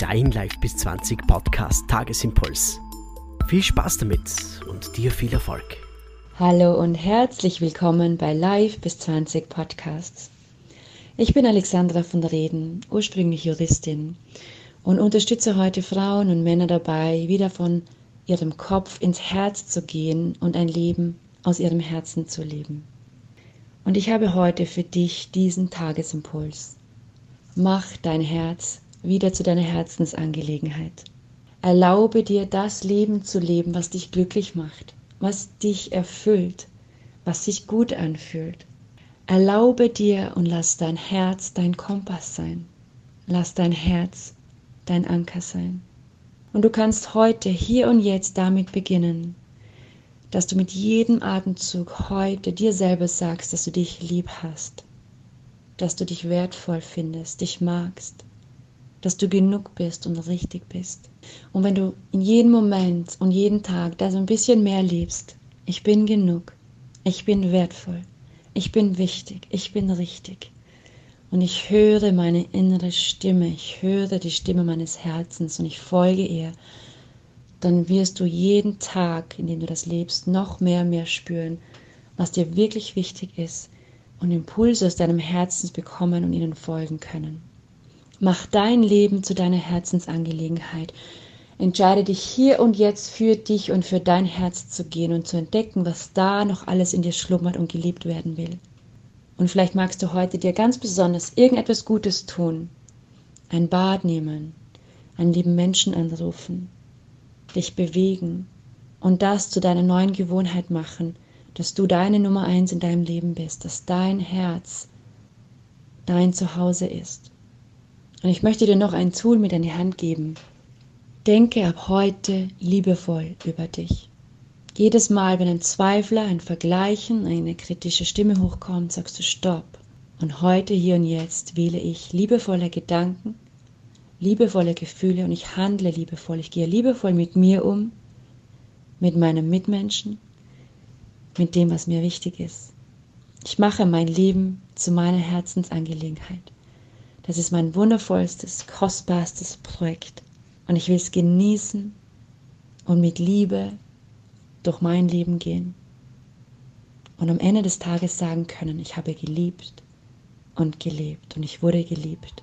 dein Live bis 20 Podcast Tagesimpuls. Viel Spaß damit und dir viel Erfolg. Hallo und herzlich willkommen bei Live bis 20 Podcasts. Ich bin Alexandra von Reden, ursprünglich Juristin und unterstütze heute Frauen und Männer dabei, wieder von ihrem Kopf ins Herz zu gehen und ein Leben aus ihrem Herzen zu leben. Und ich habe heute für dich diesen Tagesimpuls. Mach dein Herz wieder zu deiner Herzensangelegenheit. Erlaube dir das Leben zu leben, was dich glücklich macht, was dich erfüllt, was sich gut anfühlt. Erlaube dir und lass dein Herz dein Kompass sein. Lass dein Herz dein Anker sein. Und du kannst heute, hier und jetzt damit beginnen, dass du mit jedem Atemzug heute dir selber sagst, dass du dich lieb hast, dass du dich wertvoll findest, dich magst, dass du genug bist und richtig bist. Und wenn du in jedem Moment und jeden Tag da so ein bisschen mehr liebst, ich bin genug, ich bin wertvoll, ich bin wichtig, ich bin richtig. Und ich höre meine innere Stimme, ich höre die Stimme meines Herzens und ich folge ihr dann wirst du jeden Tag, in dem du das lebst, noch mehr und mehr spüren, was dir wirklich wichtig ist und Impulse aus deinem Herzen bekommen und ihnen folgen können. Mach dein Leben zu deiner Herzensangelegenheit. Entscheide dich hier und jetzt für dich und für dein Herz zu gehen und zu entdecken, was da noch alles in dir schlummert und geliebt werden will. Und vielleicht magst du heute dir ganz besonders irgendetwas Gutes tun. Ein Bad nehmen, einen lieben Menschen anrufen, dich bewegen und das zu deiner neuen Gewohnheit machen, dass du deine Nummer eins in deinem Leben bist, dass dein Herz dein Zuhause ist. Und ich möchte dir noch ein Tool mit in die Hand geben. Denke ab heute liebevoll über dich. Jedes Mal, wenn ein Zweifler, ein Vergleichen, eine kritische Stimme hochkommt, sagst du Stopp. Und heute, hier und jetzt wähle ich liebevolle Gedanken, liebevolle Gefühle und ich handle liebevoll. Ich gehe liebevoll mit mir um, mit meinem Mitmenschen, mit dem, was mir wichtig ist. Ich mache mein Leben zu meiner Herzensangelegenheit. Das ist mein wundervollstes, kostbarstes Projekt. Und ich will es genießen und mit Liebe durch mein Leben gehen. Und am Ende des Tages sagen können, ich habe geliebt und gelebt und ich wurde geliebt.